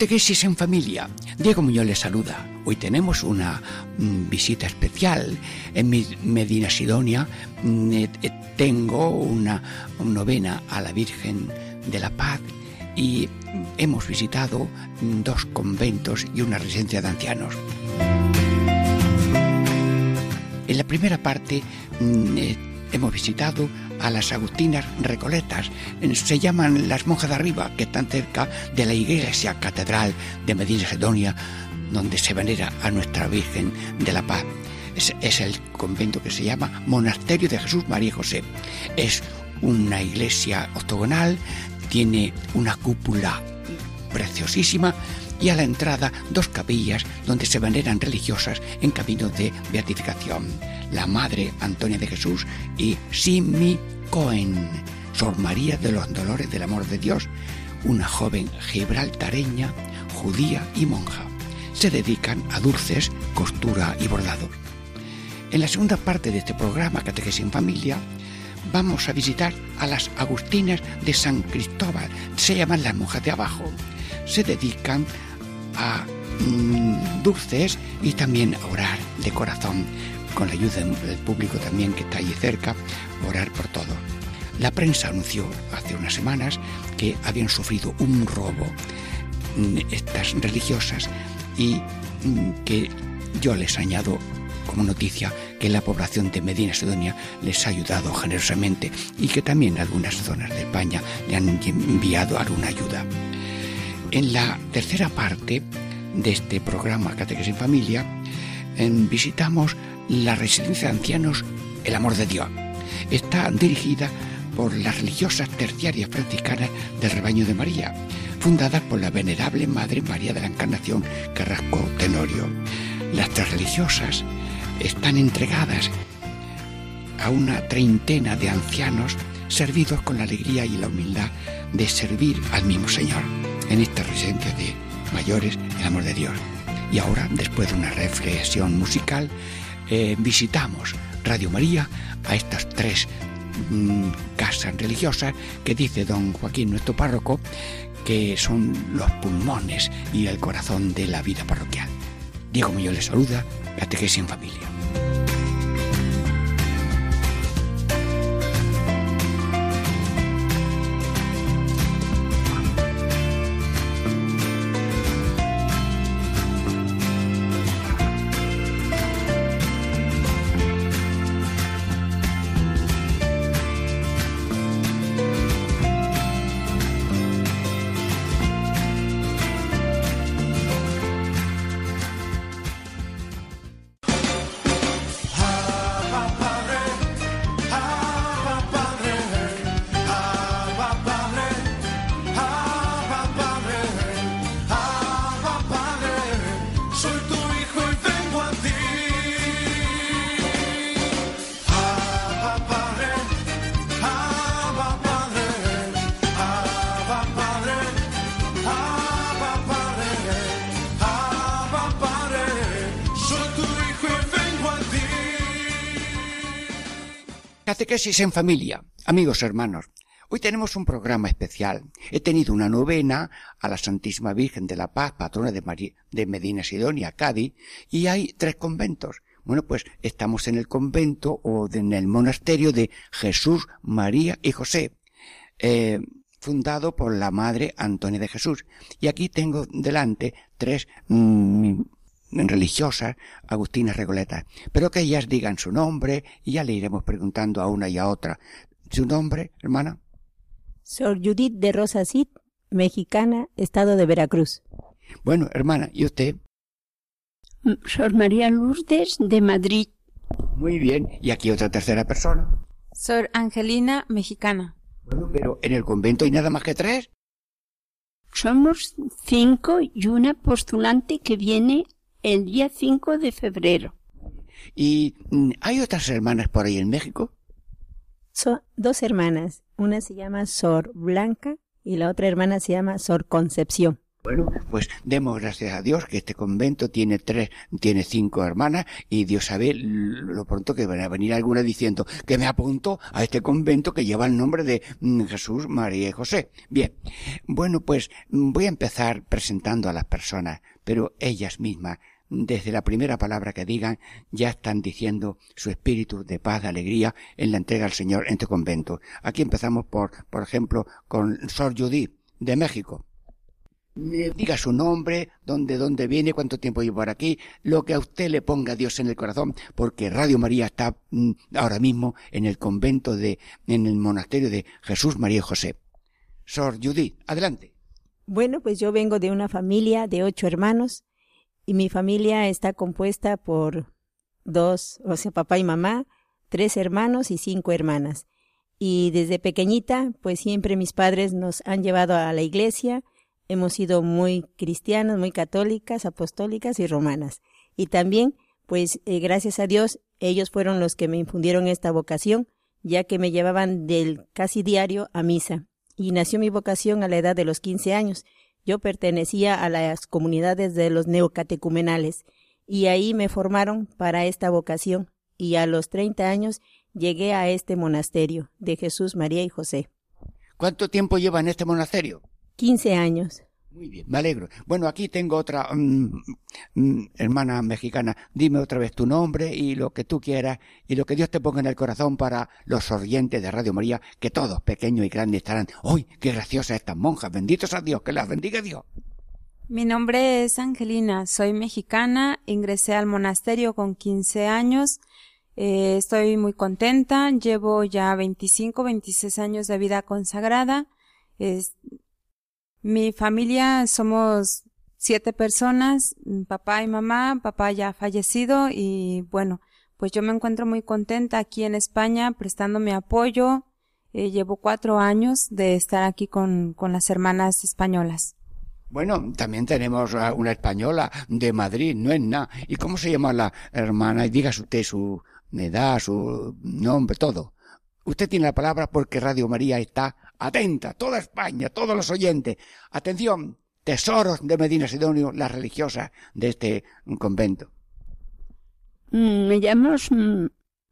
Catequesis en familia. Diego Muñoz les saluda. Hoy tenemos una mm, visita especial. En Medina Sidonia mm, eh, eh, tengo una, novena a la Virgen de la Paz y hemos visitado mm, dos conventos y una residencia de ancianos. En la primera parte eh, hemos visitado a las Agustinas Recoletas. Se llaman las monjas de arriba, que están cerca de la iglesia catedral de Medina Sedonia, donde se venera a nuestra Virgen de la Paz. Es, el convento que se llama Monasterio de Jesús María José. Es una iglesia octogonal, tiene una cúpula preciosísima y a la entrada dos capillas donde se veneran religiosas en camino de beatificación. La Madre Antonia de Jesús y Simi Cohen, Sor María de los Dolores del Amor de Dios, una joven gibraltareña, judía y monja. Se dedican a dulces, costura y bordado. En la segunda parte de este programa Catequesis en Familia, vamos a visitar a las Agustinas de San Cristóbal. Se llaman las monjas de abajo. Se dedican a mm, dulces y también a orar de corazón, con la ayuda del público también que está allí cerca, orar por todo. La prensa anunció hace unas semanas que habían sufrido un robo mm, estas religiosas y mm, que yo les añado como noticia que la población de Medina Sidonia les ha ayudado generosamente y que también algunas zonas de España le han enviado alguna ayuda. En la tercera parte de este programa Catequesis en Familia, visitamos la residencia de ancianos El Amor de Dios. Está dirigida por las religiosas terciarias franciscanas del Rebaño de María, fundadas por la venerable Madre María de la Encarnación Carrasco Tenorio. Las tres religiosas están entregadas a una treintena de ancianos servidos con la alegría y la humildad de servir al mismo Señor en esta residencia de mayores el amor de Dios. Y ahora, después de una reflexión musical, eh, visitamos Radio María a estas tres mm, casas religiosas que dice don Joaquín, nuestro párroco, que son los pulmones y el corazón de la vida parroquial. Diego Millón les saluda, Catequesis en Familia. Catequesis en familia, amigos hermanos. Hoy tenemos un programa especial. He tenido una novena a la Santísima Virgen de la Paz, patrona de, de Medina Sidonia, Cádiz, y hay tres conventos. Bueno, pues estamos en el convento o en el monasterio de Jesús, María y José, eh, fundado por la Madre Antonia de Jesús. Y aquí tengo delante tres mm, religiosas, Agustinas Regoletas, pero que ellas digan su nombre y ya le iremos preguntando a una y a otra. ¿Su nombre, hermana? Sor Judith de Rosa Cid, mexicana, estado de Veracruz. Bueno, hermana, ¿y usted? Mm, Sor María Lourdes de Madrid. Muy bien, ¿y aquí otra tercera persona? Sor Angelina, mexicana. Bueno, pero en el convento hay nada más que tres. Somos cinco y una postulante que viene el día 5 de febrero. ¿Y mm, hay otras hermanas por ahí en México? Son dos hermanas. Una se llama Sor Blanca y la otra hermana se llama Sor Concepción. Bueno, pues demos gracias a Dios que este convento tiene tres, tiene cinco hermanas y Dios sabe lo pronto que van a venir alguna diciendo que me apunto a este convento que lleva el nombre de mm, Jesús, María y José. Bien, bueno, pues mm, voy a empezar presentando a las personas, pero ellas mismas desde la primera palabra que digan, ya están diciendo su espíritu de paz, de alegría en la entrega al Señor en este convento. Aquí empezamos por, por ejemplo, con Sor Judith, de México diga su nombre, dónde, dónde viene, cuánto tiempo lleva por aquí, lo que a usted le ponga Dios en el corazón, porque Radio María está mm, ahora mismo en el convento de, en el monasterio de Jesús María José. Sor Judith, adelante. Bueno, pues yo vengo de una familia de ocho hermanos y mi familia está compuesta por dos, o sea, papá y mamá, tres hermanos y cinco hermanas. Y desde pequeñita, pues siempre mis padres nos han llevado a la iglesia, hemos sido muy cristianas, muy católicas, apostólicas y romanas. Y también, pues eh, gracias a Dios, ellos fueron los que me infundieron esta vocación, ya que me llevaban del casi diario a misa. Y nació mi vocación a la edad de los 15 años. Yo pertenecía a las comunidades de los neocatecumenales y ahí me formaron para esta vocación y a los 30 años llegué a este monasterio de Jesús, María y José. ¿Cuánto tiempo lleva en este monasterio? 15 años. Muy bien, me alegro. Bueno, aquí tengo otra mm, mm, hermana mexicana. Dime otra vez tu nombre y lo que tú quieras y lo que Dios te ponga en el corazón para los oyentes de Radio María, que todos, pequeños y grandes, estarán. ¡Uy, qué graciosas estas monjas! Benditos a Dios, que las bendiga Dios. Mi nombre es Angelina, soy mexicana, ingresé al monasterio con 15 años, eh, estoy muy contenta, llevo ya 25, 26 años de vida consagrada. Mi familia somos siete personas, papá y mamá, papá ya fallecido y bueno, pues yo me encuentro muy contenta aquí en España prestándome apoyo. Eh, llevo cuatro años de estar aquí con, con las hermanas españolas. Bueno, también tenemos una española de Madrid, no es nada. ¿Y cómo se llama la hermana? Y diga usted su edad, su nombre, todo. Usted tiene la palabra porque Radio María está atenta, toda España, todos los oyentes. Atención, tesoros de Medina Sidonio, las religiosas de este convento. Mm, me llamo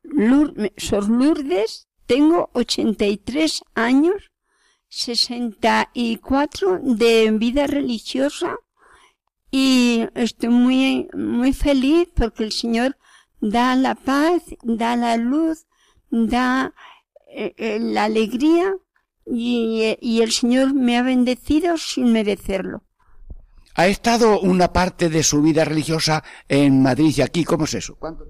Lourdes, Sor Lourdes, tengo 83 años, 64 de vida religiosa y estoy muy, muy feliz porque el Señor da la paz, da la luz, da eh, eh, la alegría y, el Señor me ha bendecido sin merecerlo. ¿Ha estado una parte de su vida religiosa en Madrid y aquí? ¿Cómo es eso? ¿Cuánto?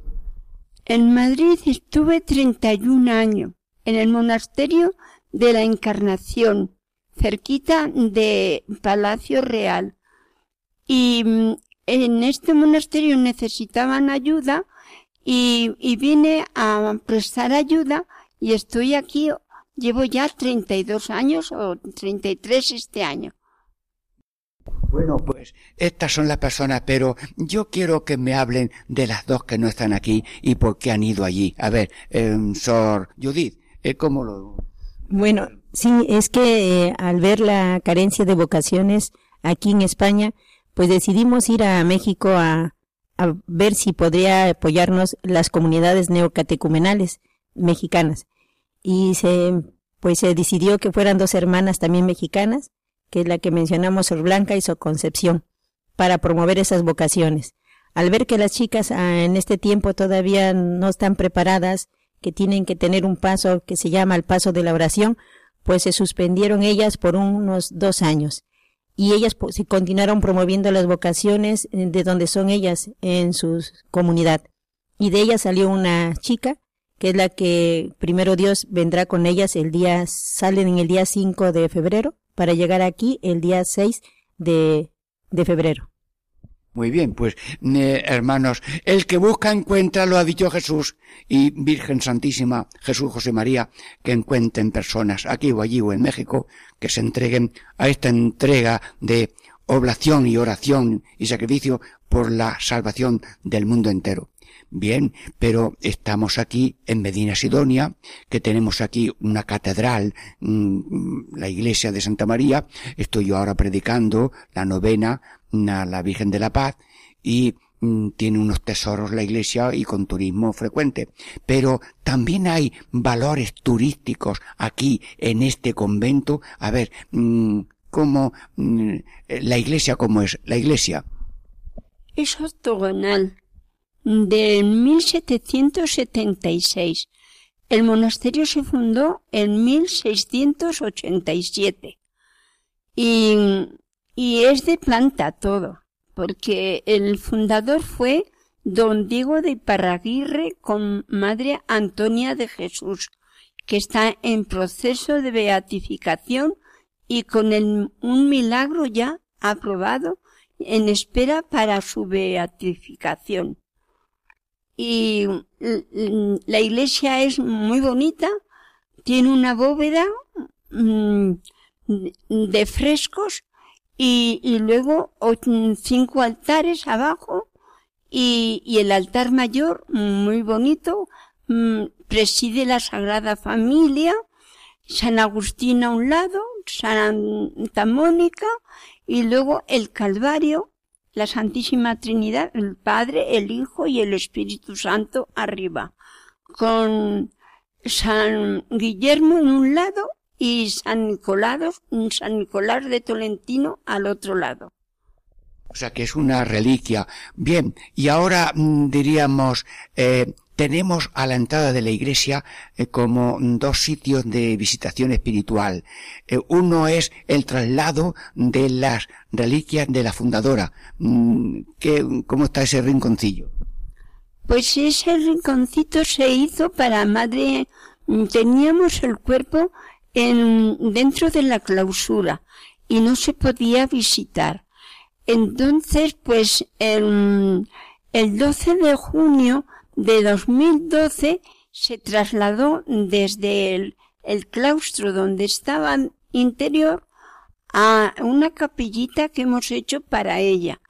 En Madrid estuve 31 años, en el monasterio de la Encarnación, cerquita de Palacio Real. Y mm, en este monasterio necesitaban ayuda y, y vine a prestar ayuda y estoy aquí Llevo ya 32 años o 33 este año. Bueno, pues estas son las personas, pero yo quiero que me hablen de las dos que no están aquí y por qué han ido allí. A ver, eh, Sor Judith, eh, ¿cómo lo...? Bueno, sí, es que eh, al ver la carencia de vocaciones aquí en España, pues decidimos ir a México a, a ver si podría apoyarnos las comunidades neocatecumenales mexicanas y se pues se decidió que fueran dos hermanas también mexicanas, que es la que mencionamos, Sor Blanca y Sor Concepción, para promover esas vocaciones. Al ver que las chicas ah, en este tiempo todavía no están preparadas, que tienen que tener un paso que se llama el paso de la oración, pues se suspendieron ellas por unos dos años. Y ellas pues, continuaron promoviendo las vocaciones eh, de donde son ellas en su comunidad. Y de ellas salió una chica que es la que primero Dios vendrá con ellas el día, salen en el día 5 de febrero para llegar aquí el día 6 de, de febrero. Muy bien, pues eh, hermanos, el que busca encuentra, lo ha dicho Jesús, y Virgen Santísima, Jesús José María, que encuentren personas aquí o allí o en México, que se entreguen a esta entrega de oblación y oración y sacrificio por la salvación del mundo entero. Bien, pero estamos aquí en Medina Sidonia, que tenemos aquí una catedral, mm, la iglesia de Santa María. Estoy yo ahora predicando la novena a la Virgen de la Paz y mm, tiene unos tesoros la iglesia y con turismo frecuente. Pero también hay valores turísticos aquí en este convento. A ver, mm, ¿cómo la iglesia cómo es? La iglesia. Es octogonal de 1776. El monasterio se fundó en 1687 y, y es de planta todo, porque el fundador fue don Diego de Iparraguirre con madre Antonia de Jesús, que está en proceso de beatificación y con un milagro ya aprobado en espera para su beatificación y la iglesia es muy bonita, tiene una bóveda mm, de frescos y, luego cinco altares abajo y, el altar mayor muy bonito mm, preside la Sagrada Familia, San Agustín a un lado, Santa Mónica y luego el Calvario la Santísima Trinidad, el Padre, el Hijo y el Espíritu Santo arriba, con San Guillermo en un lado y San Nicolás, San Nicolás de Tolentino al otro lado. O sea que es una reliquia. Bien, y ahora mm, diríamos, eh, tenemos a la entrada de la iglesia eh, como dos sitios de visitación espiritual. Eh, uno es el traslado de las reliquias de la fundadora. Mm, ¿Cómo está ese rinconcillo? Pues ese rinconcito se hizo para madre. Teníamos el cuerpo en, dentro de la clausura y no se podía visitar. Entonces, pues el, el 12 de junio de 2012 se trasladó desde el, claustro donde estaba interior a una capillita que hemos hecho para ella.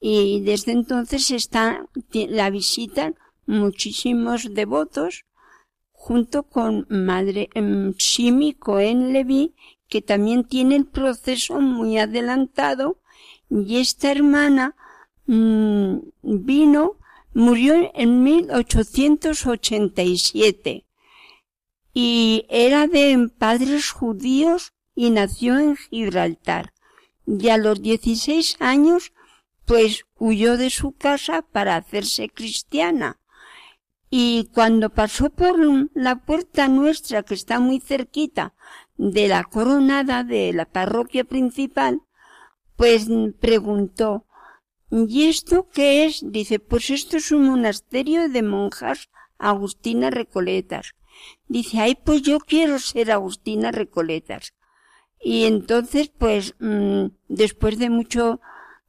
Y desde entonces está, la visitan muchísimos devotos junto con Madre em, Simi Cohen Levi, que también tiene el proceso muy adelantado, y esta hermana mm, vino Murió en 1887 y era de padres judíos y nació en Gibraltar. Y a los 16 años, pues huyó de su casa para hacerse cristiana. Y cuando pasó por la puerta nuestra, que está muy cerquita de la coronada de la parroquia principal, pues preguntó, ¿Y esto qué es? Dice, pues esto es un monasterio de monjas Agustina Recoletas. Dice, ay, pues yo quiero ser Agustina Recoletas. Y entonces, pues, mm, después de mucho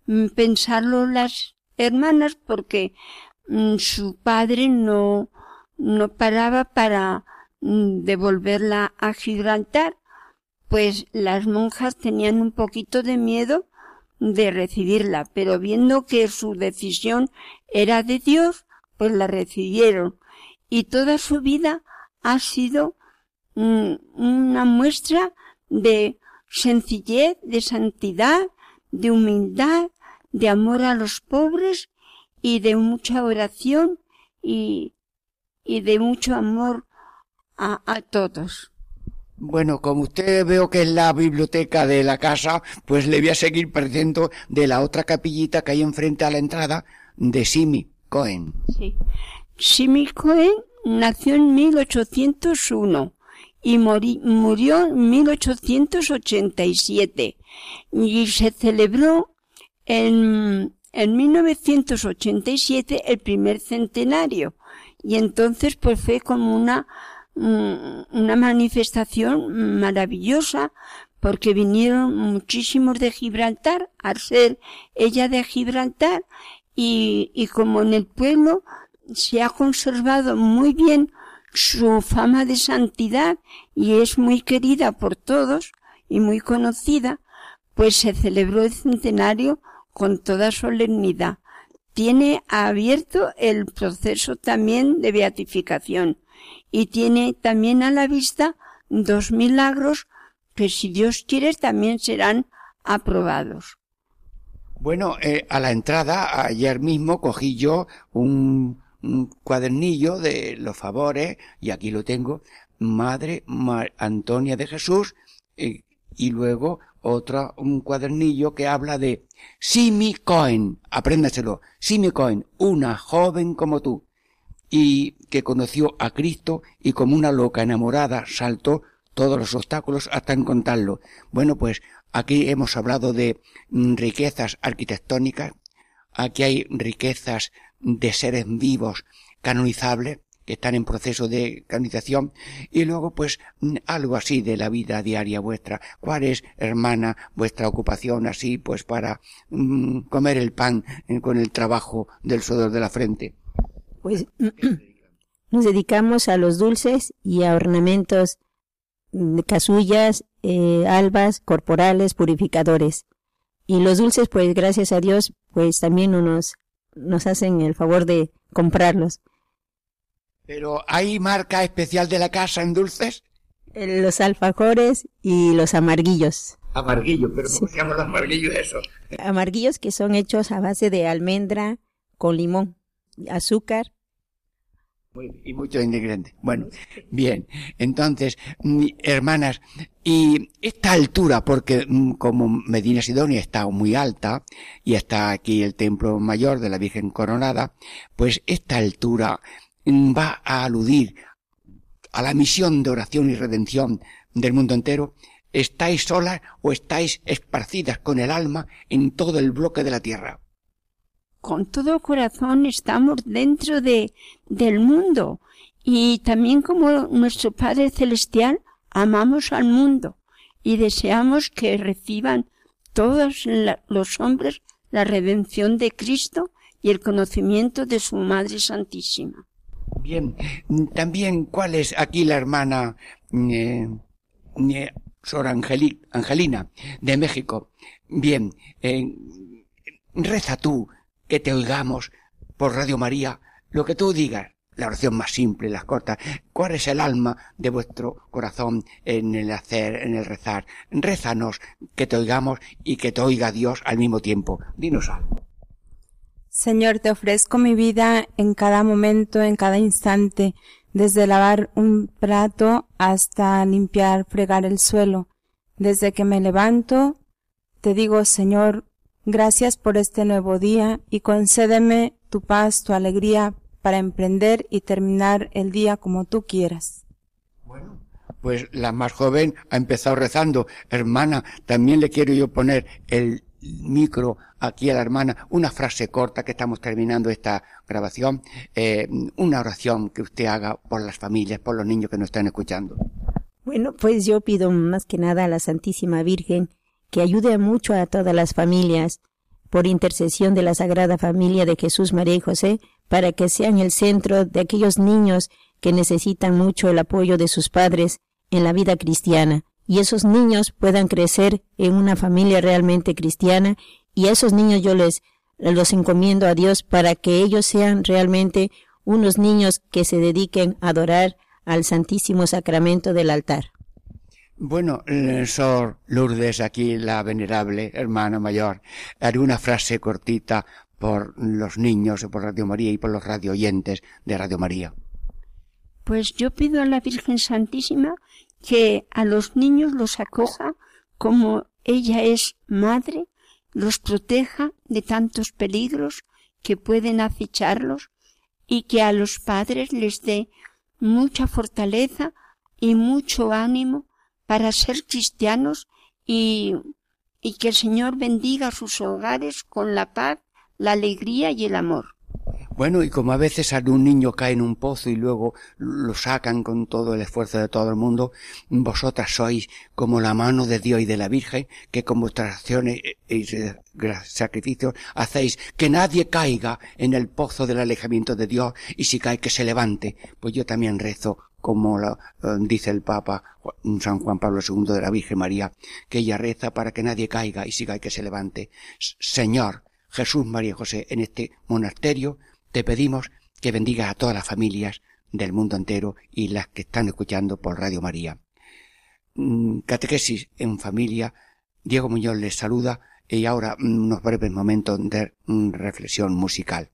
mm, pensarlo las hermanas, porque mm, su padre no, no paraba para devolverla a Gibraltar, pues las monjas tenían un poquito de miedo de recibirla, pero viendo que su decisión era de Dios, pues la recibieron. Y toda su vida ha sido mm, una muestra de sencillez, de santidad, de humildad, de amor a los pobres y de mucha oración y, y de mucho amor a, a todos. Bueno, como usted veo que es la biblioteca de la casa, pues le voy a seguir presentando de la otra capillita que hay enfrente a la entrada de Simi Cohen. Sí. Simi Cohen nació en 1801 y murió en 1887 y se celebró en, en 1987 el primer centenario y entonces pues fue como una una manifestación maravillosa porque vinieron muchísimos de Gibraltar, al ser ella de Gibraltar, y, y como en el pueblo se ha conservado muy bien su fama de santidad y es muy querida por todos y muy conocida, pues se celebró el centenario con toda solemnidad. Tiene abierto el proceso también de beatificación y tiene también a la vista dos milagros que si Dios quiere también serán aprobados. Bueno, eh, a la entrada, ayer mismo cogí yo un, cuadernillo de los favores, y aquí lo tengo, Madre Antonia de Jesús, eh, y luego otro, un cuadernillo que habla de Simi Cohen, apréndaselo, Simi Cohen, una joven como tú, y que conoció a Cristo y como una loca enamorada saltó todos los obstáculos hasta encontrarlo. Bueno, pues aquí hemos hablado de riquezas arquitectónicas, aquí hay riquezas de seres vivos canonizables que están en proceso de canonización y luego pues mm, algo así de la vida diaria vuestra. ¿Cuál es, hermana, vuestra ocupación así pues para mm, comer el pan eh, con el trabajo del sudor de la frente? Pues nos dedicamos a los dulces y a ornamentos casullas, eh, albas, corporales, purificadores. Y los dulces, pues gracias a Dios, pues también nos, nos hacen el favor de comprarlos. Pero ¿hay marca especial de la casa en dulces? Eh, los alfajores y los amarguillos. Amarguillos, pero ¿cómo se llaman los amarguillos eso? Amarguillos que son hechos a base de almendra con limón, azúcar y muchos ingredientes. Bueno, bien. Entonces, hermanas, y esta altura, porque mm, como Medina Sidonia está muy alta y está aquí el templo mayor de la Virgen Coronada, pues esta altura mm, va a aludir a la misión de oración y redención del mundo entero. ¿Estáis solas o estáis esparcidas con el alma en todo el bloque de la tierra? con todo corazón estamos dentro de, del mundo y también como nuestro Padre Celestial amamos al mundo y deseamos que reciban todos los hombres la redención de Cristo y el conocimiento de su Madre Santísima. Bien, también cuál es aquí la hermana eh, eh, Sor Angelina de México. Bien, eh, reza tú que te oigamos por Radio María, lo que tú digas, la oración más simple, las cortas. ¿Cuál es el alma de vuestro corazón en el hacer, en el rezar? Rézanos, que te oigamos y que te oiga Dios al mismo tiempo. Dinos algo. Señor, te ofrezco mi vida en cada momento, en cada instante, desde lavar un plato hasta limpiar, fregar el suelo. Desde que me levanto, te digo, Señor, Gracias por este nuevo día y concédeme tu paz, tu alegría para emprender y terminar el día como tú quieras. Bueno, pues la más joven ha empezado rezando. Hermana, también le quiero yo poner el micro aquí a la hermana, una frase corta que estamos terminando esta grabación, eh, una oración que usted haga por las familias, por los niños que nos están escuchando. Bueno, pues yo pido más que nada a la Santísima Virgen que ayude mucho a todas las familias, por intercesión de la Sagrada Familia de Jesús, María y José, para que sean el centro de aquellos niños que necesitan mucho el apoyo de sus padres en la vida cristiana, y esos niños puedan crecer en una familia realmente cristiana, y a esos niños yo les los encomiendo a Dios para que ellos sean realmente unos niños que se dediquen a adorar al Santísimo Sacramento del altar. Bueno, Sor Lourdes, aquí la venerable hermana mayor, haré una frase cortita por los niños, por Radio María y por los radio oyentes de Radio María. Pues yo pido a la Virgen Santísima que a los niños los acoja como ella es madre, los proteja de tantos peligros que pueden acecharlos y que a los padres les dé mucha fortaleza y mucho ánimo para ser cristianos y, y que el Señor bendiga sus hogares con la paz, la alegría y el amor. Bueno, y como a veces algún niño cae en un pozo y luego lo sacan con todo el esfuerzo de todo el mundo, vosotras sois como la mano de Dios y de la Virgen, que con vuestras acciones y sacrificios hacéis que nadie caiga en el pozo del alejamiento de Dios y si cae que se levante. Pues yo también rezo como lo, eh, dice el Papa San Juan Pablo II de la Virgen María, que ella reza para que nadie caiga y si cae que se levante. Señor, Jesús, María José, en este monasterio, te pedimos que bendiga a todas las familias del mundo entero y las que están escuchando por Radio María. Mm, catequesis en familia. Diego Muñoz les saluda y ahora mm, unos breves momentos de mm, reflexión musical.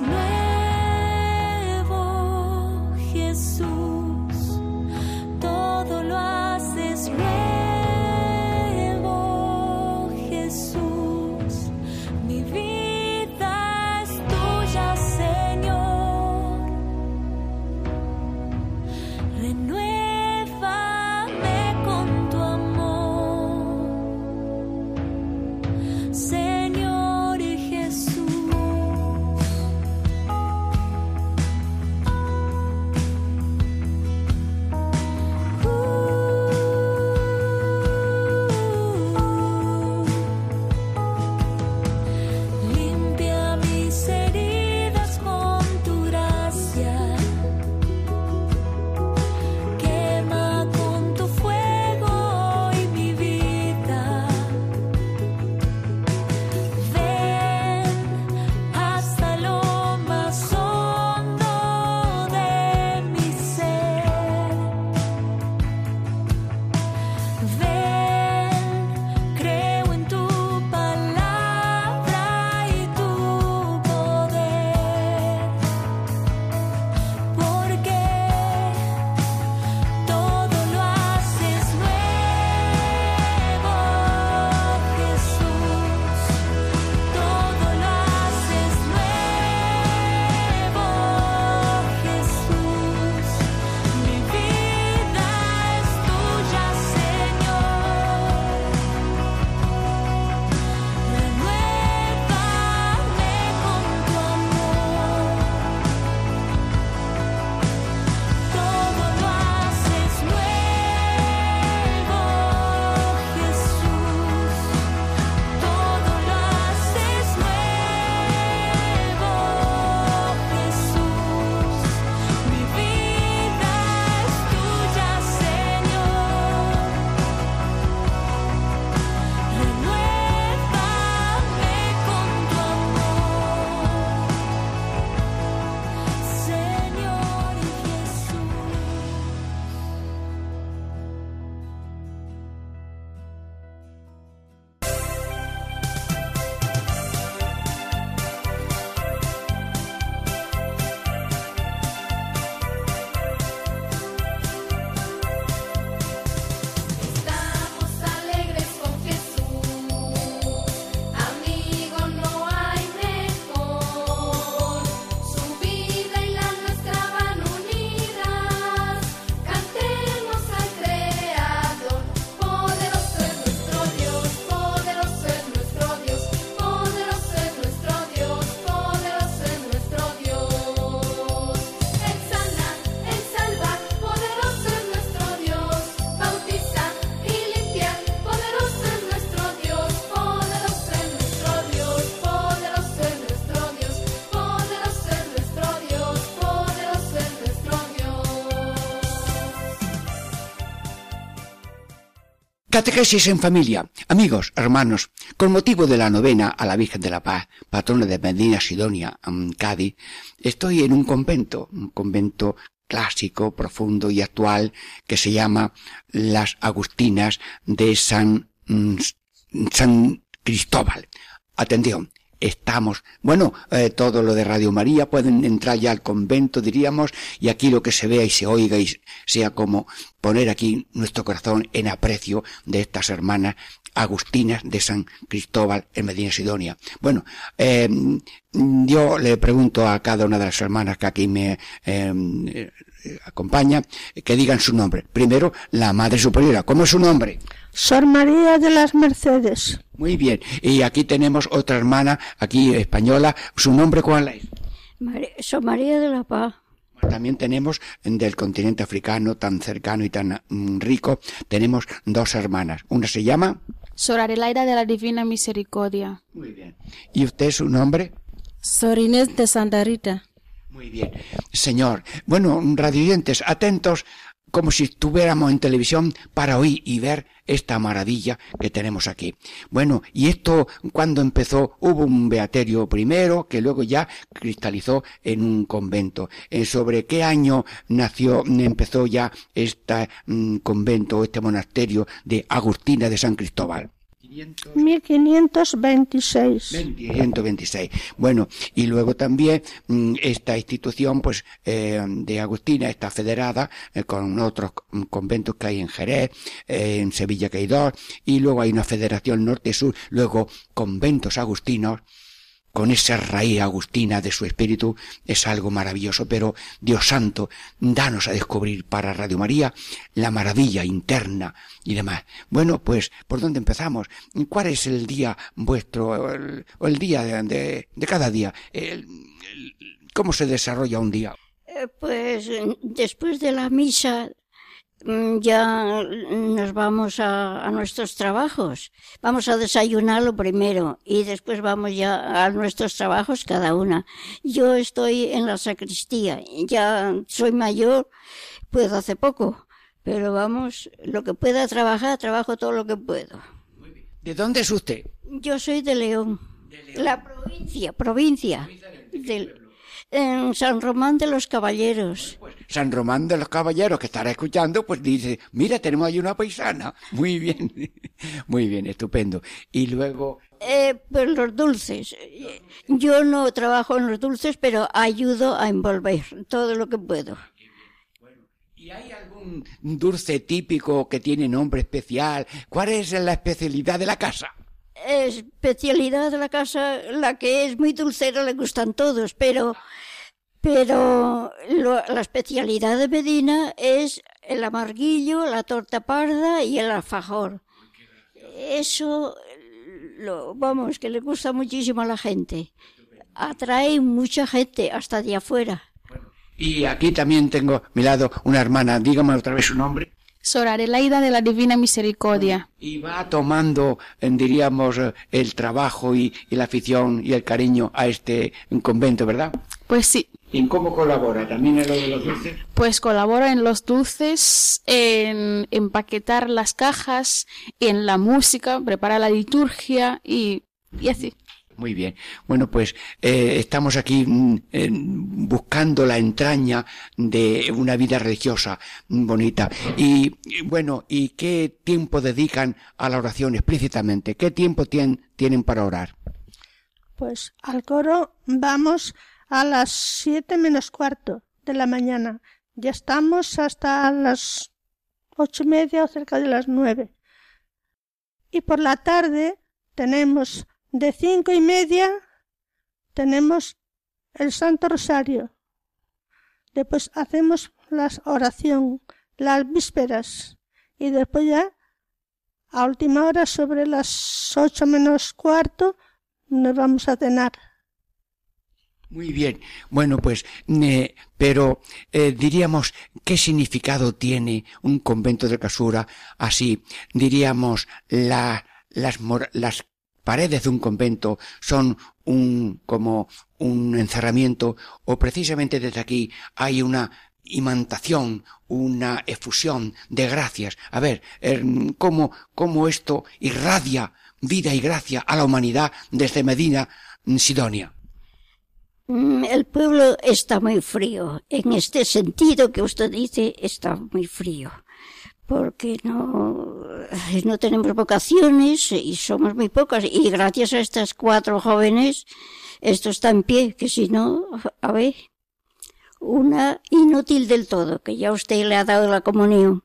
Nuevo. Catequesis en familia. Amigos, hermanos, con motivo de la novena a la Virgen de la Paz, patrona de Medina Sidonia, Cádiz, estoy en un convento, un convento clásico, profundo y actual, que se llama Las Agustinas de San, mm, San Cristóbal. Atención, estamos, bueno, eh, todo lo de Radio María pueden entrar ya al convento, diríamos, y aquí lo que se vea y se oiga y sea como poner aquí nuestro corazón en aprecio de estas hermanas agustinas de San Cristóbal en Medina Sidonia. Bueno, eh, yo le pregunto a cada una de las hermanas que aquí me eh, acompaña que digan su nombre. Primero, la Madre Superiora. ¿Cómo es su nombre? Sor María de las Mercedes. Muy bien. Y aquí tenemos otra hermana, aquí española. ¿Su nombre cuál es? Sor María de la Paz. También tenemos del continente africano tan cercano y tan mm, rico, tenemos dos hermanas. Una se llama Sor Adelaida de la Divina Misericordia. Muy bien. ¿Y usted su nombre? Sor Inés de Santa Rita. Muy bien. Señor, bueno, radioyentes, atentos como si estuviéramos en televisión para oír y ver esta maravilla que tenemos aquí. Bueno, y esto cuando empezó hubo un beaterio primero que luego ya cristalizó en un convento. Eh, ¿Sobre qué año nació, empezó ya este convento, este monasterio de Agustina de San Cristóbal? 1526. 1526. Bueno, y luego también mm, esta institución, pues, eh, de Agustina está federada eh, con otros conventos que hay en Jerez, eh, en Sevilla que hay dos, y luego hay una federación norte-sur, luego conventos agustinos, con esa raíz agustina de su espíritu es algo maravilloso, pero Dios santo, danos a descubrir para Radio María la maravilla interna y demás. Bueno, pues, ¿por dónde empezamos? ¿Cuál es el día vuestro, o el, día de, cada día? ¿Cómo se desarrolla un día? Eh, pues después de la misa ya nos vamos a, nuestros trabajos. Vamos a desayunar lo primero y después vamos ya a nuestros trabajos cada una. Yo estoy en la sacristía, ya soy mayor, puedo hace poco, pero vamos, lo que pueda trabajar, trabajo todo lo que puedo. ¿De dónde es usted? Yo soy de León. La provincia, provincia. Del, en San Román de los Caballeros. Pues, San Román de los Caballeros, que estará escuchando, pues dice, mira, tenemos ahí una paisana. Muy bien, muy bien, estupendo. Y luego... Eh, pues los dulces. Yo no trabajo en los dulces, pero ayudo a envolver todo lo que puedo. ¿Y hay algún dulce típico que tiene nombre especial? ¿Cuál es la especialidad de la casa? especialidad de la casa, la que es muy dulcera le gustan todos, pero, pero la especialidad de Medina es el amarguillo, la torta parda y el alfajor. Eso, lo, vamos, que le gusta muchísimo a la gente. Atrae mucha gente hasta de afuera. Y aquí también tengo a mi lado una hermana. Dígame otra vez su nombre. Sor Adelaida de la Divina Misericordia. Y va tomando, diríamos, el trabajo y, la afición y el cariño a este convento, ¿verdad? Pues sí. ¿Y cómo colabora? ¿También en lo de los dulces? Pues colabora en los dulces, en empaquetar las cajas, en la música, prepara la liturgia y, y así. Muy bien. Bueno, pues eh, estamos aquí mm, buscando la entraña de una vida religiosa bonita. Y, bueno, ¿y qué tiempo dedican a la oración explícitamente? ¿Qué tiempo tienen para orar? Pues al coro vamos a las siete menos cuarto de la mañana. Ya estamos hasta las ocho y media o cerca de las nueve. Y por la tarde tenemos de cinco y media tenemos el Santo Rosario. Después hacemos la oración, las vísperas. Y después ya, a última hora, sobre las ocho menos cuarto, nos vamos a cenar. Muy bien. Bueno, pues, pero eh, diríamos, ¿qué significado tiene un convento de casura así? Diríamos, la, las, las paredes de un convento son un, como un encerramiento o precisamente desde aquí hay una imantación, una efusión de gracias. A ver, er, cómo, cómo esto irradia vida y gracia a la humanidad desde Medina, Sidonia. Mm, el pueblo está muy frío. En este sentido que usted dice, está muy frío. Porque no, no tenemos vocaciones y somos muy pocas. Y gracias a estas cuatro jóvenes, esto está en pie, que si no, a ver, una inútil del todo, que ya usted le ha dado la comunión.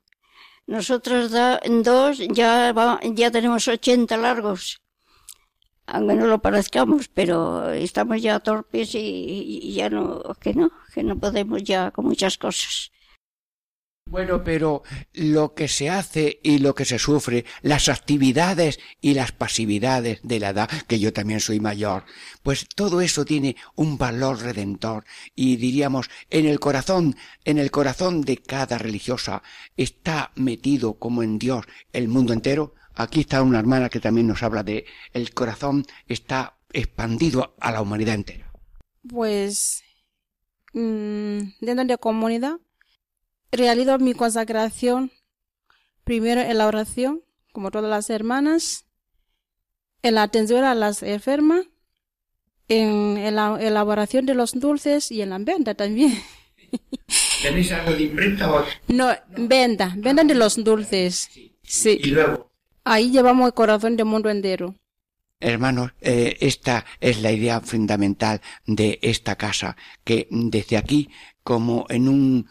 Nosotros dos ya, ya tenemos ochenta largos aunque no lo parezcamos, pero estamos ya torpes y, ya no, que no, que no podemos ya con muchas cosas. Bueno, pero lo que se hace y lo que se sufre, las actividades y las pasividades de la edad, que yo también soy mayor, pues todo eso tiene un valor redentor y diríamos en el corazón, en el corazón de cada religiosa está metido como en Dios el mundo entero, Aquí está una hermana que también nos habla de el corazón está expandido a la humanidad entera. Pues mmm, dentro de la comunidad realizo mi consagración primero en la oración, como todas las hermanas, en la atención a las enfermas, en, la elaboración de los dulces y en la venta también. ¿Tenéis algo de imprenta o...? No, venta, venta de los dulces. Sí. Y luego, Ahí llevamos el corazón del mundo entero. Hermanos, eh, esta es la idea fundamental de esta casa, que desde aquí, como en un,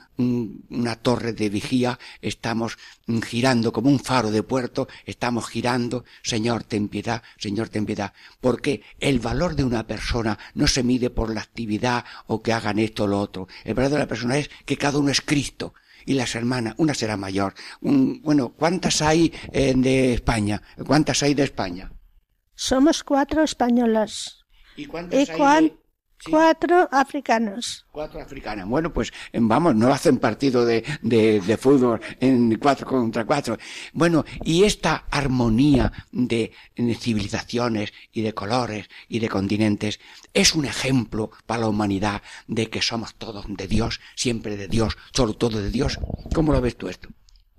una torre de vigía, estamos girando como un faro de puerto, estamos girando, Señor, ten piedad, Señor, ten piedad, porque el valor de una persona no se mide por la actividad o que hagan esto o lo otro. El valor de la persona es que cada uno es Cristo y las hermanas, una será mayor. bueno, ¿cuántas hay eh, de España? ¿Cuántas hay de España? Somos cuatro españolas. ¿Y cuántas hay Cuatro africanos. Cuatro africanas. Bueno, pues vamos, no hacen partido de, de, de, fútbol en cuatro contra cuatro. Bueno, y esta armonía de, civilizaciones y de colores y de continentes es un ejemplo para la humanidad de que somos todos de Dios, siempre de Dios, solo todo de Dios. ¿Cómo lo ves tú esto?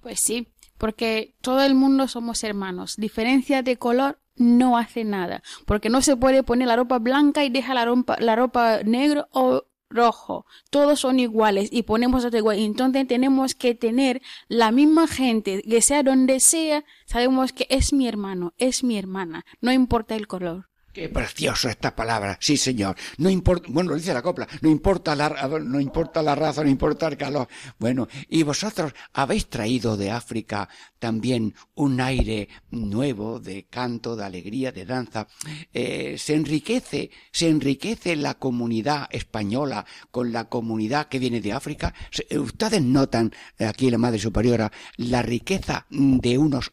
Pues sí, porque todo el mundo somos hermanos. Diferencia de color no hace nada, porque no se puede poner la ropa blanca y deja la ropa, la ropa negro o rojo, todos son iguales y ponemos otro igual. Entonces tenemos que tener la misma gente, que sea donde sea, sabemos que es mi hermano, es mi hermana, no importa el color. Precioso esta palabra, sí señor. No importa, bueno, lo dice la copla, no importa la, no importa la raza, no importa el calor. Bueno, y vosotros habéis traído de África también un aire nuevo de canto, de alegría, de danza. Eh, se enriquece, se enriquece la comunidad española con la comunidad que viene de África. Ustedes notan aquí la Madre Superiora la riqueza de unos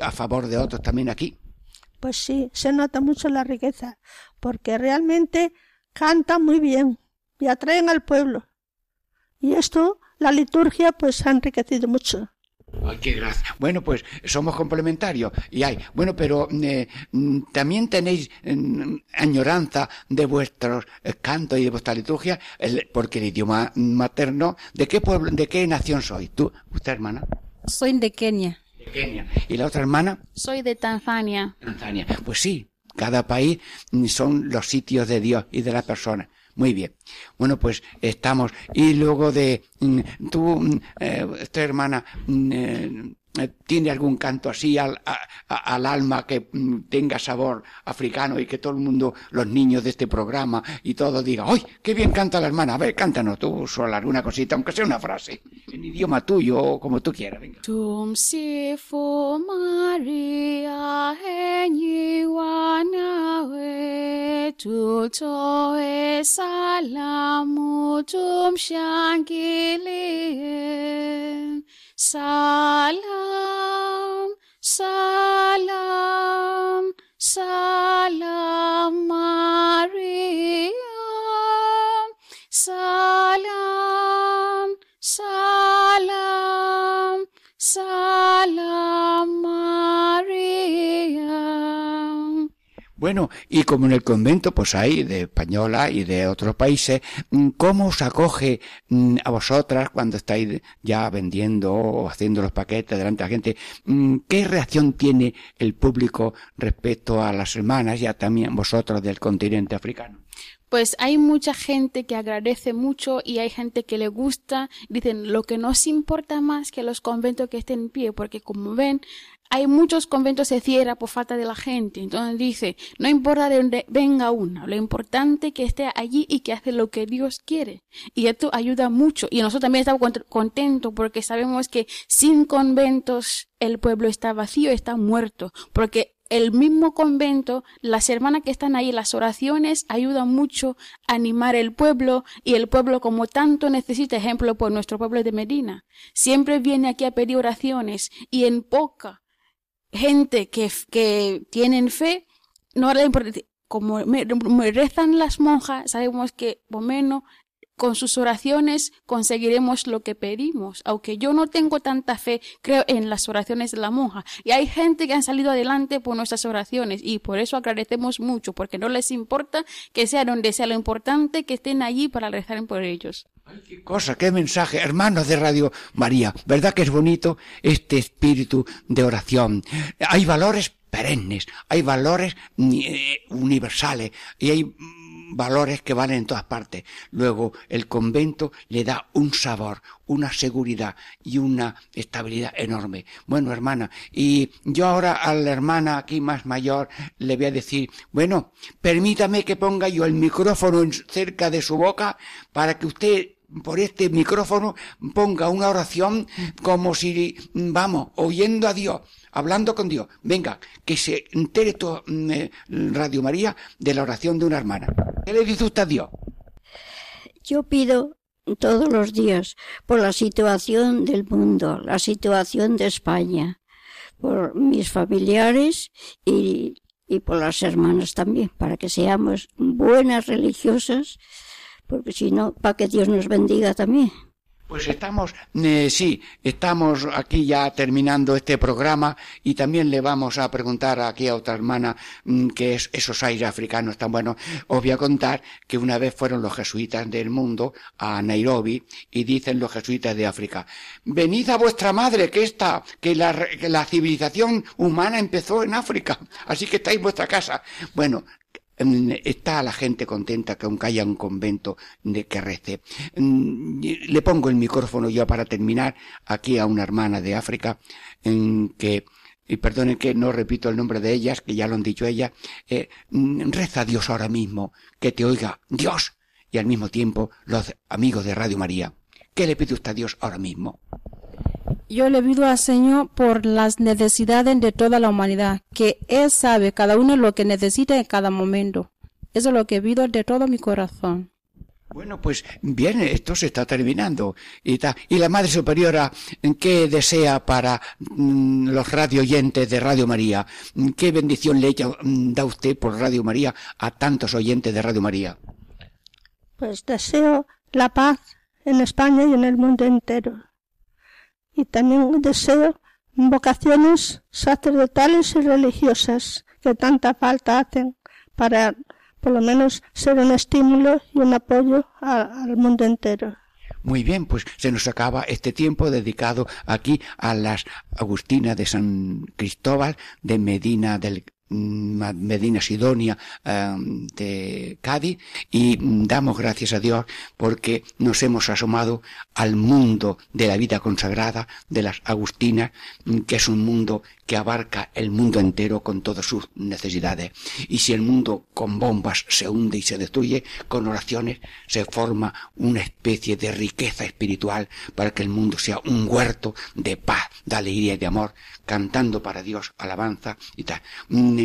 a favor de otros también aquí. Pues sí, se nota mucho la riqueza, porque realmente cantan muy bien y atraen al pueblo. Y esto, la liturgia, pues ha enriquecido mucho. Ay, qué gracia. Bueno, pues somos complementarios y hay. Bueno, pero eh, mm, también tenéis mm, añoranza de vuestros eh, cantos y de vuestra liturgia, porque el idioma materno, ¿de qué pueblo, de qué nación sois? ¿Tú, usted, hermana? Soy de Kenia. ¿Y la otra hermana? Soy de Tanzania. Tanzania. Pues sí, cada país son los sitios de Dios y de la persona. Muy bien. Bueno, pues estamos. Y luego de mm, tú, mm, eh, esta hermana, mm, eh, eh, tiene algún canto así al, al alma que mm, tenga sabor africano y que todo el mundo, los niños de este programa y todo diga, ¡ay, qué bien canta la hermana! A ver, cántanos tú solo alguna cosita, aunque sea una frase, en idioma tuyo o como tú quieras. Salam, salam, salam Maria. Salam, salam, salam Bueno, y como en el convento pues hay de española y de otros países, mm, ¿cómo os acoge mm, a vosotras cuando estáis ya vendiendo o haciendo los paquetes delante de la gente? Mm, ¿Qué reacción tiene el público respecto a las hermanas y a también vosotros del continente africano? Pues hay mucha gente que agradece mucho y hay gente que le gusta. Dicen, lo que nos importa más que los conventos que estén en pie, porque como ven, hay muchos conventos se cierran por falta de la gente. Entonces dice, no importa de dónde venga uno, lo importante que esté allí y que hace lo que Dios quiere. Y esto ayuda mucho. Y nosotros también estamos contentos porque sabemos que sin conventos el pueblo está vacío, está muerto. Porque el mismo convento, las hermanas que están ahí, las oraciones ayudan mucho a animar el pueblo y el pueblo como tanto necesita, ejemplo por nuestro pueblo de Medina, siempre viene aquí a pedir oraciones y en poca gente que, que tienen fe, no como me, rezan las monjas, sabemos que por menos con sus oraciones conseguiremos lo que pedimos. Aunque yo no tengo tanta fe, creo en las oraciones de la monja. Y hay gente que han salido adelante por nuestras oraciones y por eso agradecemos mucho, porque no les importa que sea donde sea lo importante, que estén allí para rezar por ellos. Qué cosa, qué mensaje, hermanos de Radio María. ¿Verdad que es bonito este espíritu de oración? Hay valores perennes, hay valores eh, universales y hay valores que van en todas partes. Luego, el convento le da un sabor, una seguridad y una estabilidad enorme. Bueno, hermana, y yo ahora a la hermana aquí más mayor le voy a decir, bueno, permítame que ponga yo el micrófono cerca de su boca para que usted por este micrófono ponga una oración como si, vamos, oyendo a Dios, hablando con Dios. Venga, que se entere todo mm, eh, Radio María de la oración de una hermana. ¿Qué le dice usted a Dios? Yo pido todos los días por la situación del mundo, la situación de España, por mis familiares y, y por las hermanas también, para que seamos buenas religiosas porque si no, para que Dios nos bendiga también. Pues estamos, eh, sí, estamos aquí ya terminando este programa y también le vamos a preguntar aquí a otra hermana mm, que es esos aires africanos tan buenos. Os voy a contar que una vez fueron los jesuitas del mundo a Nairobi y dicen los jesuitas de África, venid a vuestra madre que está, que la, que la civilización humana empezó en África, así que estáis en vuestra casa. Bueno, está la gente contenta que aunque haya un convento de que rece. Mm, le pongo el micrófono yo para terminar aquí a una hermana de África en que y perdonen que no repito el nombre de ellas, que ya lo han dicho ellas, eh, mm, reza a Dios ahora mismo, que te oiga Dios, y al mismo tiempo los amigos de Radio María. ¿Qué le pide usted a Dios ahora mismo? Yo le pido al Señor por las necesidades de toda la humanidad, que Él sabe cada uno lo que necesita en cada momento. Eso es lo que pido de todo mi corazón. Bueno, pues bien, esto se está terminando. Y, y la Madre Superiora, ¿qué desea para mm, los radio oyentes de Radio María? ¿Qué bendición le mm, da usted por Radio María a tantos oyentes de Radio María? Pues deseo la paz en España y en el mundo entero y también deseo vocaciones sacerdotales y religiosas que tanta falta hacen para por lo menos ser un estímulo y un apoyo al mundo entero. Muy bien, pues se nos acaba este tiempo dedicado aquí a las Agustinas de San Cristóbal de Medina del Medina Sidonia em, de Cádiz y damos gracias a Dios porque nos hemos asomado al mundo de la vida consagrada de las Agustinas, que es un mundo que abarca el mundo entero con todas sus necesidades. Y si el mundo con bombas se hunde y se destruye, con oraciones se forma una especie de riqueza espiritual para que el mundo sea un huerto de paz, de alegría y de amor, cantando para Dios alabanza y tal.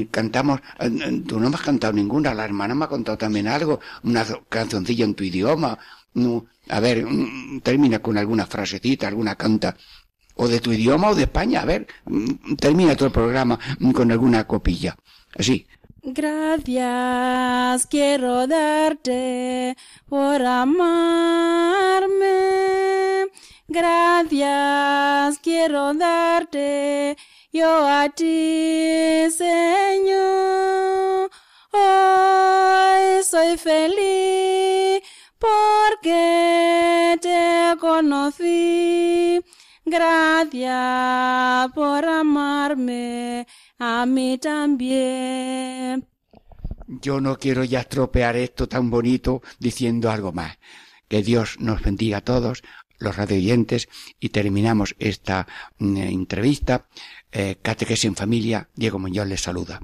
Mm, cantamos, eh, tú no me has cantado ninguna, la hermana me ha contado también algo, una cancioncilla en tu idioma. A ver, mm, termina con alguna frasecita, alguna canta o de tu idioma o de España. A ver, mm, termina todo el programa con alguna copilla. Así. Gracias quiero darte por amarme. Gracias quiero darte yo a ti, Señor soy feliz porque te conocí. Gracias por amarme a mí también. Yo no quiero ya estropear esto tan bonito diciendo algo más. Que Dios nos bendiga a todos, los radioyentes, y terminamos esta mm, entrevista. Eh, Catequesis en familia, Diego Muñoz les saluda.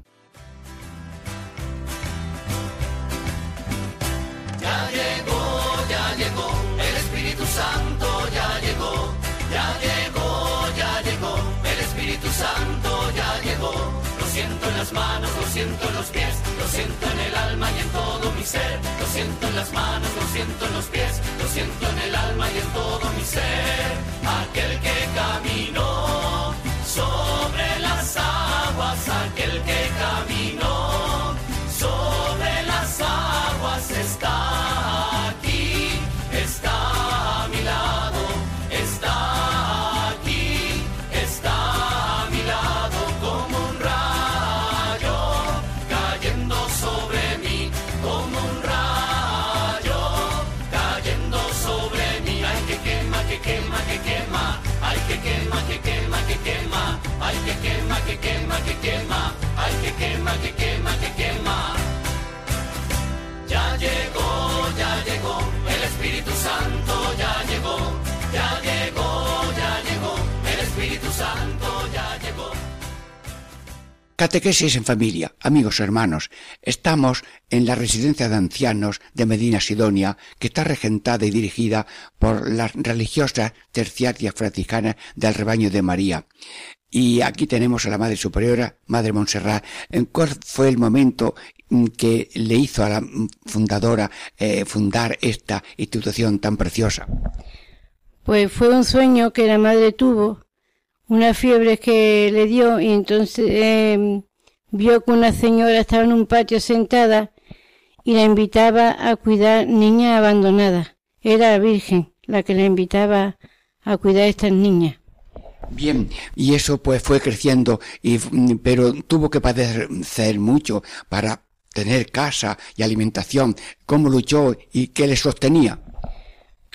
Ya llegó, ya llegó, el Espíritu Santo ya llegó, ya llegó, ya llegó, el Espíritu Santo ya llegó. Lo siento en las manos, lo siento en los pies, lo siento en el alma y en todo mi ser. Lo siento en las manos, lo siento en los pies, lo siento en el alma y en todo mi ser. Aquel que caminó quema, que quema, que quema, ay, que quema, que quema, que quema. Ya llegó, ya llegó, el Espíritu Santo ya llegó, ya llegó, ya llegó, el Espíritu Santo ya llegó. Catequesis en familia, amigos hermanos, estamos en la residencia de ancianos de Medina Sidonia, que está regentada y dirigida por las religiosas terciarias franciscanas del rebaño de María. Y aquí tenemos a la Madre Superiora, Madre Montserrat. ¿En cuál fue el momento mm, que le hizo a la mm, fundadora eh, fundar esta institución tan preciosa? Pues fue un sueño que la madre tuvo, una fiebre que le dio y entonces eh, vio que una señora estaba en un patio sentada y la invitaba a cuidar niñas abandonadas. Era la Virgen la que la invitaba a cuidar a estas niñas. Bien, y eso pues fue creciendo, y, mm, pero tuvo que padecer mucho para tener casa y alimentación. ¿Cómo luchó y qué le sostenía?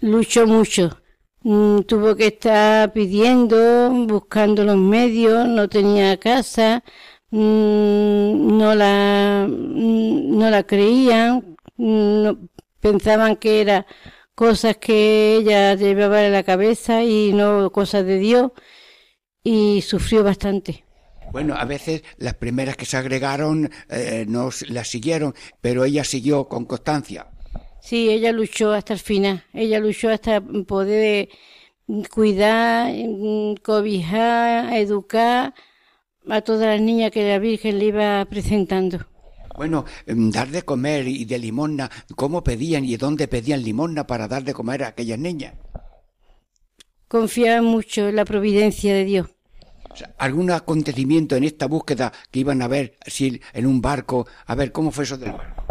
Luchó mucho. Mm, tuvo que estar pidiendo, buscando los medios, no tenía casa, mm, no la, no la creían, no- pensaban que era cosas que ella llevaba en la cabeza y no cosas de Dios y sufrió bastante. Bueno, a veces las primeras que se agregaron eh, no las siguieron, pero ella siguió con constancia. Sí, ella luchó hasta el final. Ella luchó hasta poder mm, cuidar, mm, cobijar, educar a todas las niñas que la Virgen le iba presentando. Bueno, dar de comer y de limosna, ¿cómo pedían y dónde pedían limosna para dar de comer a aquellas niñas? Confiaba mucho en la providencia de Dios. ¿Algún acontecimiento en esta búsqueda que iban a ver si en un barco? A ver, ¿cómo fue eso del barco?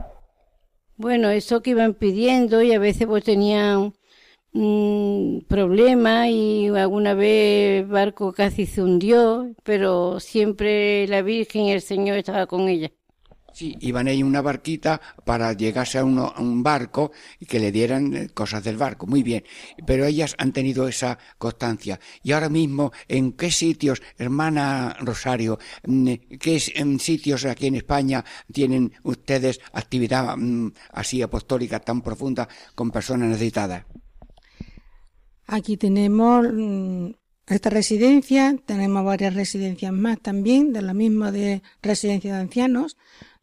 Bueno, eso que iban pidiendo y a veces pues tenían mm, problemas y alguna vez el barco casi se hundió, pero siempre la Virgen y el Señor estaba con ella. Sí, iban ahí una barquita para llegarse a, uno- a un barco y que le dieran eh, cosas del barco. Muy bien. Pero ellas han tenido esa constancia. Y ahora mismo, ¿en qué sitios, hermana Rosario, mm, qué en sitios aquí en España tienen ustedes actividad mm, así apostólica tan profunda con personas necesitadas? Aquí tenemos mm, esta residencia, tenemos varias residencias más también, de la misma de residencia de ancianos,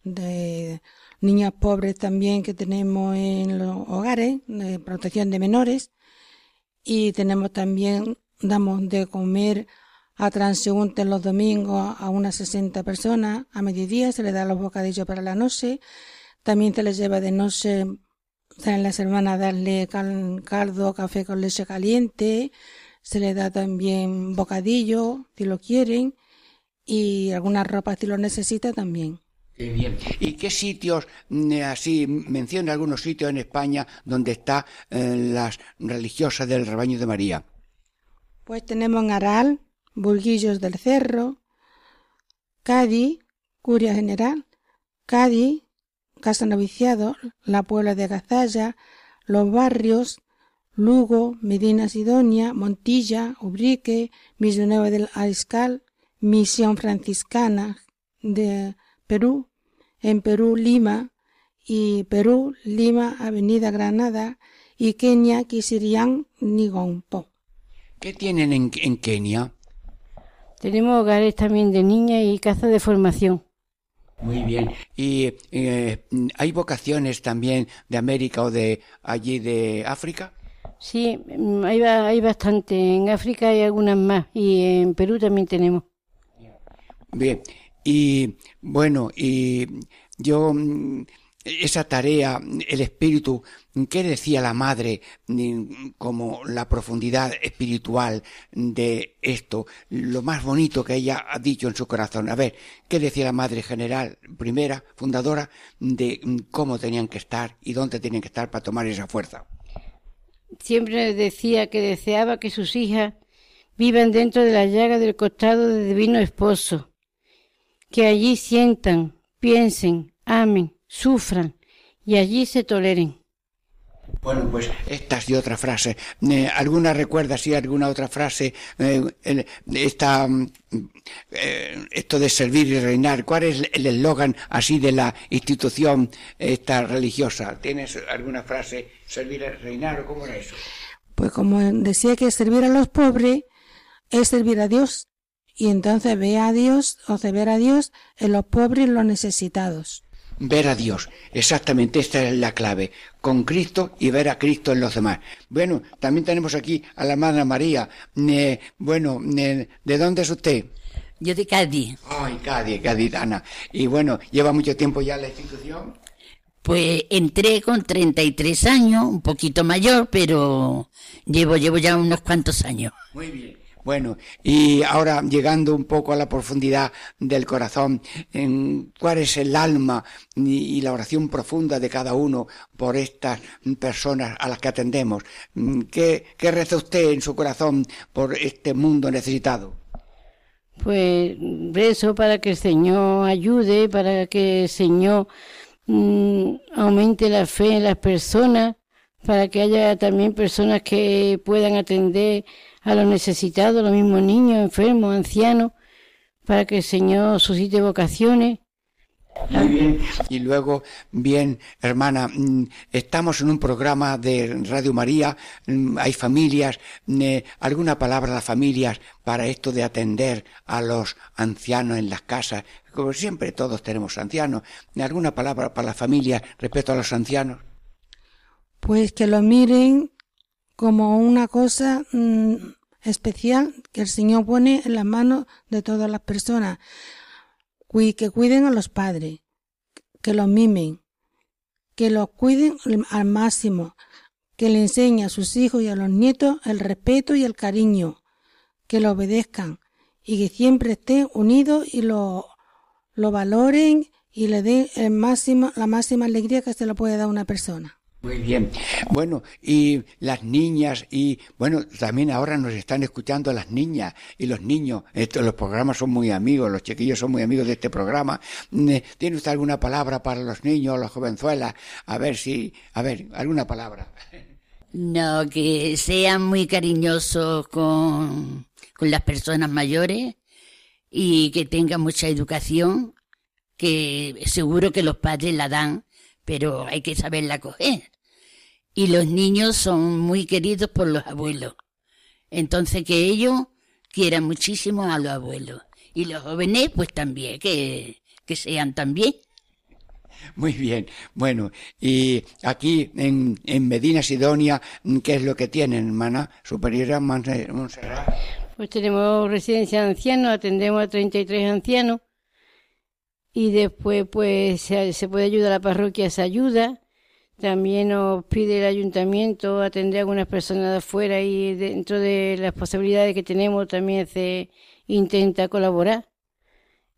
de niñas pobres también que tenemos en los hogares, de protección de menores, y tenemos también, damos de comer a transeúntes los domingos a unas 60 personas, a mediodía se les da los bocadillos para la noche, también se les lleva de noche salen las hermanas darle cal- caldo, café con leche caliente, se le da también bocadillo, si lo quieren, y algunas ropas si lo necesita también. Bien. ¿Y qué sitios, mm, así, menciona algunos sitios en España donde está eh, las religiosas del rebaño de María? Pues tenemos en Aral, Burguillos del Cerro, Cádiz, Curia General, Cádiz, Casa Noviciado, la Puebla de Gazalla, los barrios Lugo, Medina Sidonia, Montilla, Ubrique, Villanueva del Ariscal, Misión Franciscana de Perú, en Perú, Lima, y Perú, Lima, Avenida Granada, y Kenia, Kisirian, Nigompo. ¿Qué tienen en, en Kenia? Tenemos hogares también de niñas y casa de formación. Muy bien. ¿Y eh, hay vocaciones también de América o de allí de África? Sí, mm, hay, hay bastante. En África hay algunas más y en Perú también tenemos. Bien. Y bueno, y yo mm, esa tarea, el espíritu, ¿qué decía la madre mm, como la profundidad espiritual de esto? Lo más bonito que ella ha dicho en su corazón. A ver, ¿qué decía la madre general, primera, fundadora, de mm, cómo tenían que estar y dónde tenían que estar para tomar esa fuerza? Siempre decía que deseaba que sus hijas vivan dentro de la llaga del costado del divino esposo, que allí sientan, piensen, amen, sufran y allí se toleren. Bueno, pues estas y otras frases. Eh, ¿Alguna recuerda, sí, alguna otra frase? Eh, el- esta, mm, eh, esto de servir y reinar. ¿Cuál es el eslogan así de la institución esta religiosa? ¿Tienes alguna frase? ¿Servir y reinar o cómo era eso? Pues como decía que servir a los pobres es servir a Dios. Y entonces ve a Dios o se ver a Dios en los pobres y en los necesitados. Ver a Dios, exactamente, esta es la clave, con Cristo y ver a Cristo en los demás. Bueno, también tenemos aquí a la Madre María. Eh, bueno, eh, ¿de dónde es usted? Yo de Cádiz. Ay, Cádiz, gaditana. Y bueno, ¿lleva mucho tiempo ya en la institución? Pues entré con 33 años, un poquito mayor, pero llevo, llevo ya unos cuantos años. Muy bien. Bueno, y ahora llegando un poco a la profundidad del corazón, en ¿cuál es el alma y, la oración profunda de cada uno por estas personas a las que atendemos? Mm, ¿Qué, ¿Qué reza usted en su corazón por este mundo necesitado? Pues rezo para que el Señor ayude, para que el Señor mm, aumente la fe en las personas, para que haya también personas que puedan atender a los necesitados, los mismos niños, enfermos, ancianos, para que el Señor suscite vocaciones. Muy bien. Y luego, bien, hermana, mm, estamos en un programa de Radio María, mm, hay familias, eh, alguna palabra a las familias para esto de atender a los ancianos en las casas. Como siempre, todos tenemos ancianos. ¿Alguna palabra para las familias respecto a los ancianos? Pues que lo miren como una cosa mm, especial que el Señor pone en las manos de todas las personas. Que cuiden a los padres, que los mimen, que los cuiden al máximo, que le enseñen a sus hijos y a los nietos el respeto y el cariño, que lo obedezcan y que siempre estén unidos y lo, lo valoren y le den la máxima alegría que se le puede dar a una persona. Muy bien. Bueno, y las niñas y bueno, también ahora nos están escuchando las niñas y los niños. Los programas son muy amigos, los chiquillos son muy amigos de este programa. Eh, ¿Tiene usted alguna palabra para los niños, las jovenzuelas? A ver si, a ver, alguna palabra. No, que sean muy cariñosos con, con las personas mayores y que tengan mucha educación, que seguro que los padres la dan, pero hay que saberla coger. Y los niños son muy queridos por los abuelos. Entonces que ellos quieran muchísimo a los abuelos. Y los jóvenes, pues también, que, que sean también. Muy bien. Bueno, y aquí en, en Medina Sidonia, ¿qué es lo que tienen, hermana? Superiora Montserrat. Pues tenemos residencia de ancianos, atendemos a 33 ancianos y después pues se, se puede ayudar a la parroquia, se ayuda. También nos pide el ayuntamiento atender a algunas personas de afuera y dentro de las posibilidades que tenemos también se intenta colaborar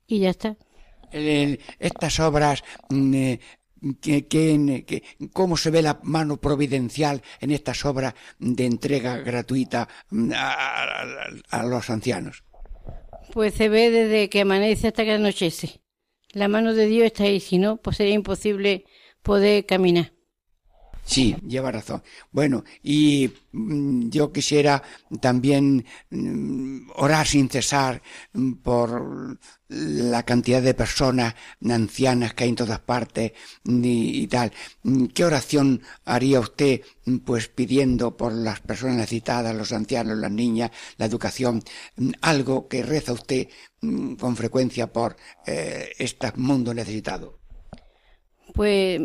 y ya está. Estas obras, mm, eh, que, que- ¿cómo se ve la mano providencial en estas obras de entrega gratuita mm, a, a- a los ancianos? Pues se ve desde que amanece hasta que anochece. La mano de Dios está ahí, si no, pues sería imposible poder caminar. Sí, lleva razón. Bueno, y mm, yo quisiera también mm, orar sin cesar mm, por la cantidad de personas ancianas que hay en todas partes y, tal. ¿Qué oración haría usted pues pidiendo por las personas necesitadas, los ancianos, las niñas, la educación? Algo que reza usted con frecuencia por eh, este mundo necesitado. Pues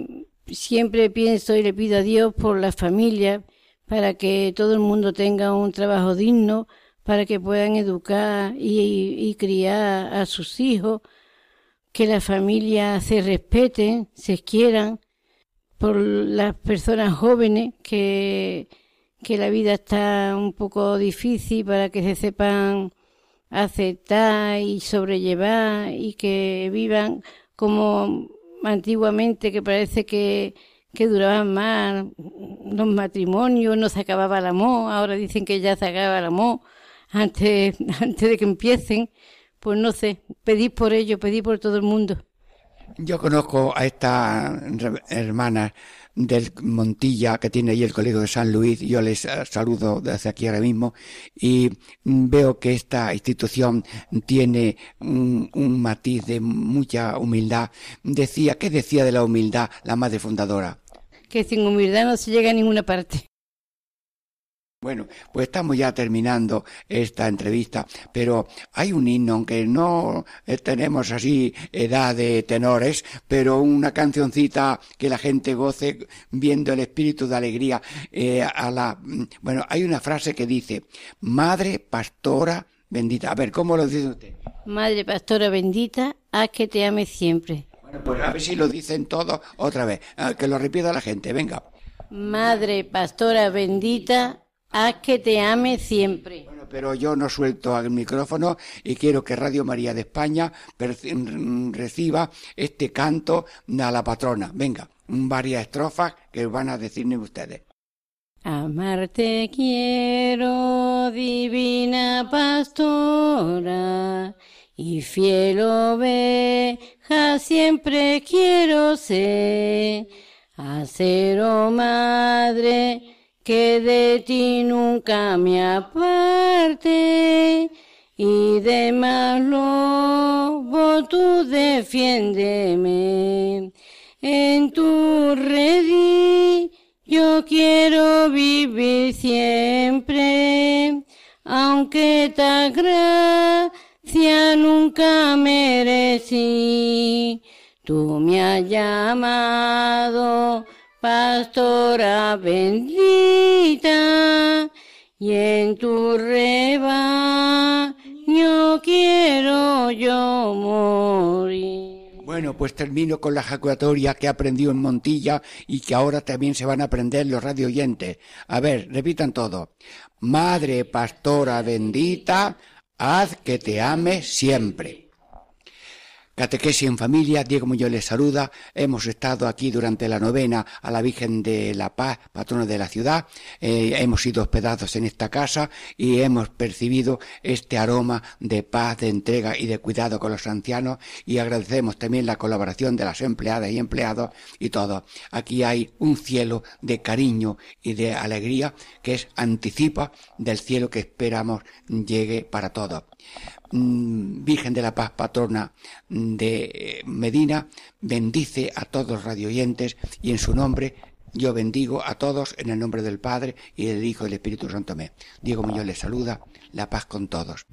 siempre pienso y le pido a Dios por la familia, para que todo el mundo tenga un trabajo digno, para que puedan educar y, criar a sus hijos, que la familia se respeten, se quieran, por las personas jóvenes que, que la vida está un poco difícil para que se sepan aceptar y sobrellevar y que vivan como antiguamente que parece que, que duraban más los matrimonios, no se acababa el amor, ahora dicen que ya se acaba el amor antes, antes de que empiecen, pues no sé, pedí por ello, pedí por todo el mundo. Yo conozco a esta hermana del Montilla que tiene ahí el Colegio de San Luis. Yo les eh, saludo desde aquí ahora mismo y veo que esta institución tiene un, un matiz de mucha humildad. Decía, ¿qué decía de la humildad la madre fundadora? Que sin humildad no se llega a ninguna parte. Bueno, pues estamos ya terminando esta entrevista, pero hay un himno, aunque no eh, tenemos así edad de tenores, pero una cancioncita que la gente goce viendo el espíritu de alegría eh, a la... Mm, bueno, hay una frase que dice, Madre Pastora Bendita. A ver, ¿cómo lo dice usted? Madre Pastora Bendita, haz que te ame siempre. Bueno, pues a ver si lo dicen todos otra vez, ah, que lo repita la gente, venga. Madre Pastora Bendita, Haz que te ame siempre. Bueno, pero yo no suelto el micrófono y quiero que Radio María de España reciba este canto a la patrona. Venga, varias estrofas que van a decirme ustedes. Amarte quiero, divina pastora, y fiel oveja siempre quiero ser, hacer, oh madre, que de ti nunca me aparte y de lobo tú defiéndeme. En tu redí yo quiero vivir siempre, aunque ta gracia nunca merecí. Tú me has llamado pastora bendita, y en tu rebaño quiero yo morir. Bueno, pues termino con la ejaculatoria que aprendió en Montilla y que ahora también se van a aprender los radio oyentes. A ver, repitan todo. Madre pastora bendita, haz que te ame siempre. Catequesis en familia, Diego Muñoz les saluda. Hemos estado aquí durante la novena a la Virgen de la Paz, patrona de la ciudad. Eh, hemos sido hospedados en esta casa y hemos percibido este aroma de paz, de entrega y de cuidado con los ancianos y agradecemos también la colaboración de las empleadas y empleados y todo. Aquí hay un cielo de cariño y de alegría que es anticipa del cielo que esperamos llegue para todos. Mm, Virgen de la Paz, patrona de Medina, bendice a todos radioyentes y en su nombre yo bendigo a todos en el nombre del Padre y del Hijo y del Espíritu Santo. Diego Muñoz les saluda, la paz con todos.